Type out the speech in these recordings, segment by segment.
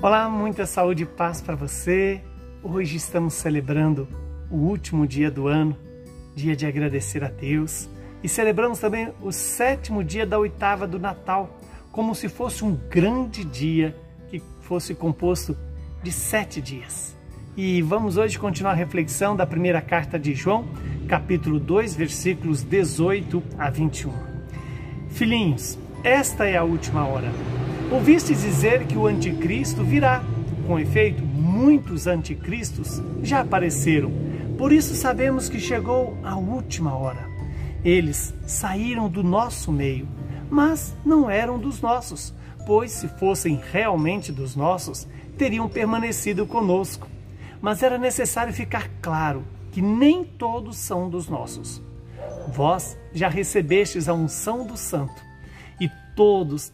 Olá, muita saúde e paz para você. Hoje estamos celebrando o último dia do ano, dia de agradecer a Deus, e celebramos também o sétimo dia da oitava do Natal, como se fosse um grande dia que fosse composto de sete dias. E vamos hoje continuar a reflexão da primeira carta de João, capítulo 2, versículos 18 a 21. Filhinhos, esta é a última hora. Ouvistes dizer que o anticristo virá. Com efeito, muitos anticristos já apareceram. Por isso sabemos que chegou a última hora. Eles saíram do nosso meio, mas não eram dos nossos, pois se fossem realmente dos nossos, teriam permanecido conosco. Mas era necessário ficar claro que nem todos são dos nossos. Vós já recebestes a unção do Santo todos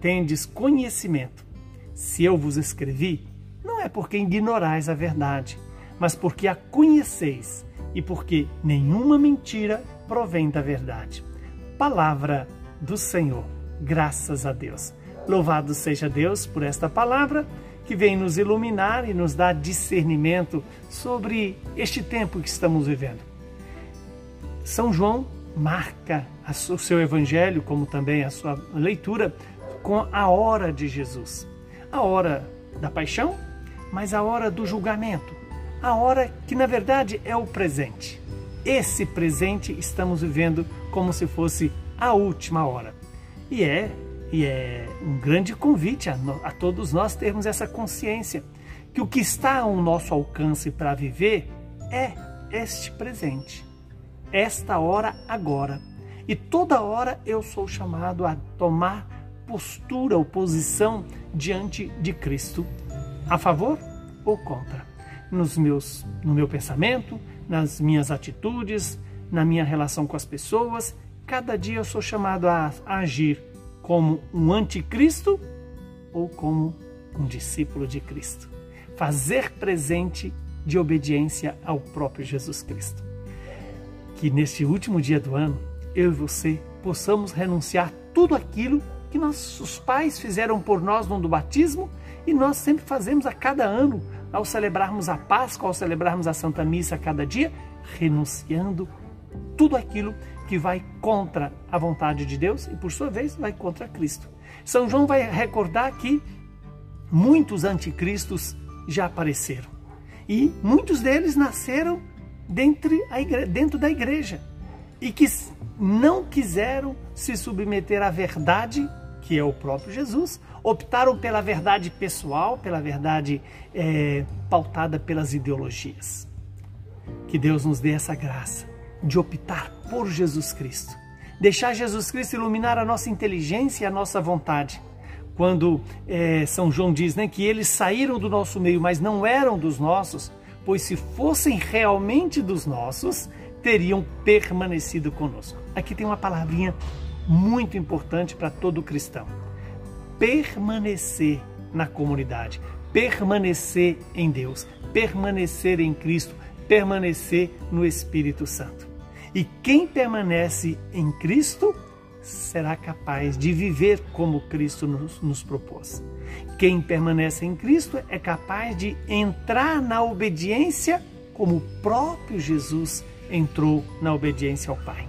tendes conhecimento. Se eu vos escrevi, não é porque ignorais a verdade, mas porque a conheceis e porque nenhuma mentira provém da verdade. Palavra do Senhor. Graças a Deus. Louvado seja Deus por esta palavra que vem nos iluminar e nos dar discernimento sobre este tempo que estamos vivendo. São João marca o seu evangelho, como também a sua leitura, com a hora de Jesus. A hora da paixão, mas a hora do julgamento. A hora que, na verdade, é o presente. Esse presente estamos vivendo como se fosse a última hora. E é, e é um grande convite a, a todos nós termos essa consciência que o que está ao nosso alcance para viver é este presente esta hora agora. E toda hora eu sou chamado a tomar postura ou posição diante de Cristo, a favor ou contra, nos meus, no meu pensamento, nas minhas atitudes, na minha relação com as pessoas. Cada dia eu sou chamado a, agir como um anticristo ou como um discípulo de Cristo. Fazer presente de obediência ao próprio Jesus Cristo que neste último dia do ano, eu e você possamos renunciar tudo aquilo que nossos pais fizeram por nós no do batismo e nós sempre fazemos a cada ano, ao celebrarmos a Páscoa, ao celebrarmos a Santa Missa a cada dia, renunciando tudo aquilo que vai contra a vontade de Deus e, por sua vez, vai contra Cristo. São João vai recordar que muitos anticristos já apareceram e muitos deles nasceram dentro da igreja e que não quiseram se submeter à verdade, que é o próprio Jesus, optaram pela verdade pessoal, pela verdade é, pautada pelas ideologias. Que Deus nos dê essa graça de optar por Jesus Cristo. Deixar Jesus Cristo iluminar a nossa inteligência e a nossa vontade. Quando é, São João diz né, que eles saíram do nosso meio, mas não eram dos nossos, pois se fossem realmente dos nossos, teriam permanecido conosco. Aqui tem uma palavrinha muito importante para todo cristão: permanecer na comunidade, permanecer em Deus, permanecer em Cristo, permanecer no Espírito Santo. E quem permanece em Cristo será capaz de viver como Cristo nos, nos, propôs. Quem permanece em Cristo é capaz de entrar na obediência como o próprio Jesus entrou na obediência ao Pai.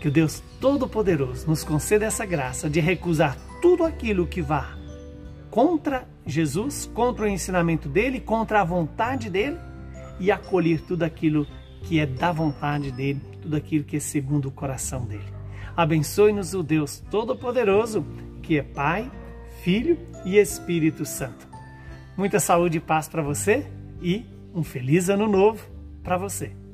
Que o Deus Todo-Poderoso nos conceda essa graça de recusar tudo aquilo que vá contra Jesus, contra o ensinamento dele, contra a vontade dele e acolher tudo aquilo que é da vontade dele, tudo aquilo que é segundo o coração dele. Abençoe-nos o Deus Todo-Poderoso, que é Pai, Filho e Espírito Santo. Muita saúde e paz para você e um feliz ano novo para você.